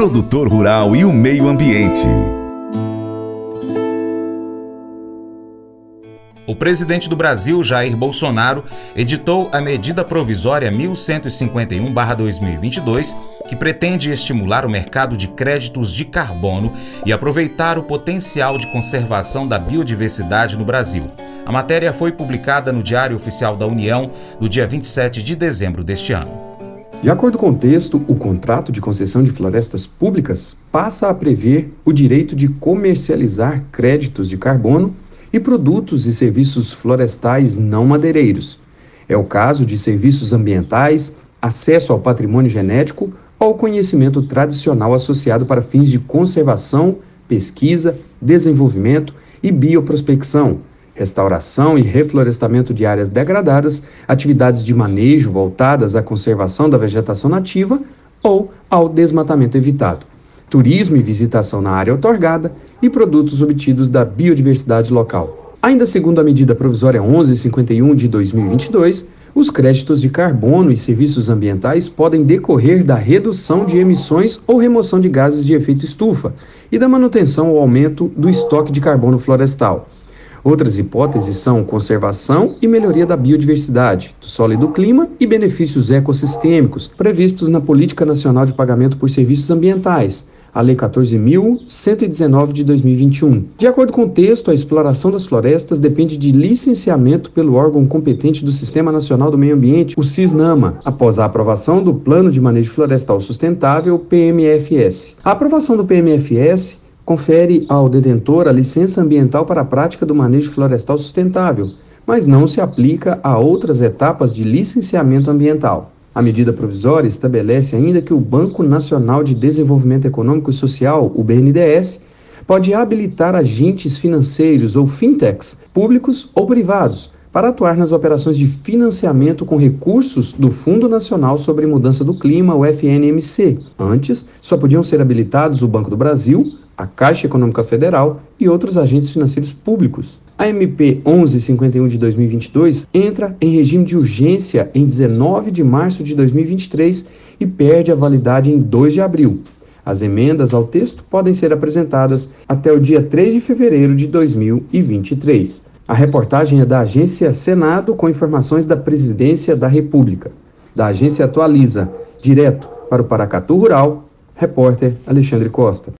produtor rural e o meio ambiente. O presidente do Brasil, Jair Bolsonaro, editou a medida provisória 1151-2022, que pretende estimular o mercado de créditos de carbono e aproveitar o potencial de conservação da biodiversidade no Brasil. A matéria foi publicada no Diário Oficial da União no dia 27 de dezembro deste ano. De acordo com o texto, o contrato de concessão de florestas públicas passa a prever o direito de comercializar créditos de carbono e produtos e serviços florestais não madeireiros. É o caso de serviços ambientais, acesso ao patrimônio genético ou conhecimento tradicional associado para fins de conservação, pesquisa, desenvolvimento e bioprospecção, restauração e reflorestamento de áreas degradadas, atividades de manejo voltadas à conservação da vegetação nativa ou ao desmatamento evitado, turismo e visitação na área otorgada e produtos obtidos da biodiversidade local. Ainda segundo a medida provisória 1151 de 2022, os créditos de carbono e serviços ambientais podem decorrer da redução de emissões ou remoção de gases de efeito estufa e da manutenção ou aumento do estoque de carbono florestal Outras hipóteses são conservação e melhoria da biodiversidade, do solo e do clima e benefícios ecossistêmicos previstos na Política Nacional de Pagamento por Serviços Ambientais, a Lei 14.119 de 2021. De acordo com o texto, a exploração das florestas depende de licenciamento pelo órgão competente do Sistema Nacional do Meio Ambiente, o CISNAMA, após a aprovação do Plano de Manejo Florestal Sustentável, PMFS. A aprovação do PMFS confere ao detentor a licença ambiental para a prática do manejo florestal sustentável, mas não se aplica a outras etapas de licenciamento ambiental. A medida provisória estabelece ainda que o Banco Nacional de Desenvolvimento Econômico e Social, o BNDES, pode habilitar agentes financeiros ou fintechs, públicos ou privados, para atuar nas operações de financiamento com recursos do Fundo Nacional sobre Mudança do Clima, o FNMC. Antes, só podiam ser habilitados o Banco do Brasil, a Caixa Econômica Federal e outros agentes financeiros públicos. A MP 1151 de 2022 entra em regime de urgência em 19 de março de 2023 e perde a validade em 2 de abril. As emendas ao texto podem ser apresentadas até o dia 3 de fevereiro de 2023. A reportagem é da Agência Senado com informações da Presidência da República. Da Agência Atualiza, direto para o Paracatu Rural, repórter Alexandre Costa.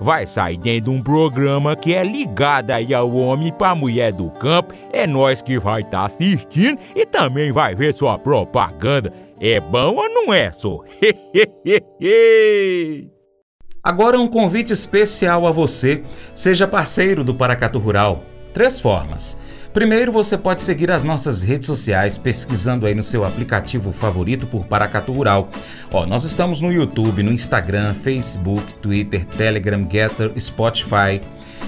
vai sair dentro de um programa que é ligado aí ao homem para mulher do campo. É nós que vai estar tá assistindo e também vai ver sua propaganda. É bom ou não é, só? Agora um convite especial a você. Seja parceiro do Paracatu Rural. Três formas. Primeiro, você pode seguir as nossas redes sociais pesquisando aí no seu aplicativo favorito por Paracatu Rural. Ó, nós estamos no YouTube, no Instagram, Facebook, Twitter, Telegram, Getter, Spotify,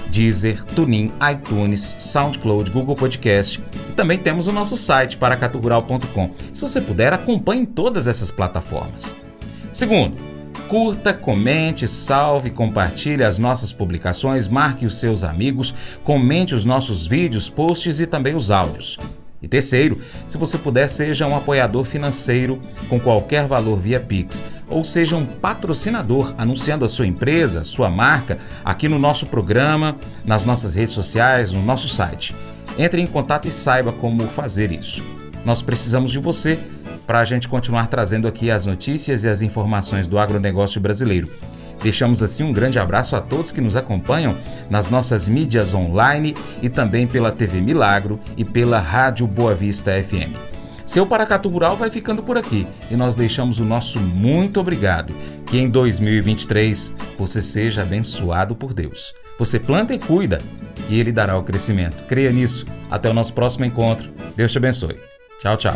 Deezer, TuneIn, iTunes, SoundCloud, Google Podcast. Também temos o nosso site paracaturural.com. Se você puder, acompanhe todas essas plataformas. Segundo, curta, comente, salve, compartilhe as nossas publicações, marque os seus amigos, comente os nossos vídeos, posts e também os áudios. E terceiro, se você puder, seja um apoiador financeiro com qualquer valor via Pix, ou seja um patrocinador anunciando a sua empresa, sua marca, aqui no nosso programa, nas nossas redes sociais, no nosso site. Entre em contato e saiba como fazer isso. Nós precisamos de você para a gente continuar trazendo aqui as notícias e as informações do agronegócio brasileiro. Deixamos assim um grande abraço a todos que nos acompanham nas nossas mídias online e também pela TV Milagro e pela Rádio Boa Vista FM. Seu Paracatu Rural vai ficando por aqui e nós deixamos o nosso muito obrigado. Que em 2023 você seja abençoado por Deus. Você planta e cuida e Ele dará o crescimento. Creia nisso. Até o nosso próximo encontro. Deus te abençoe. Tchau, tchau.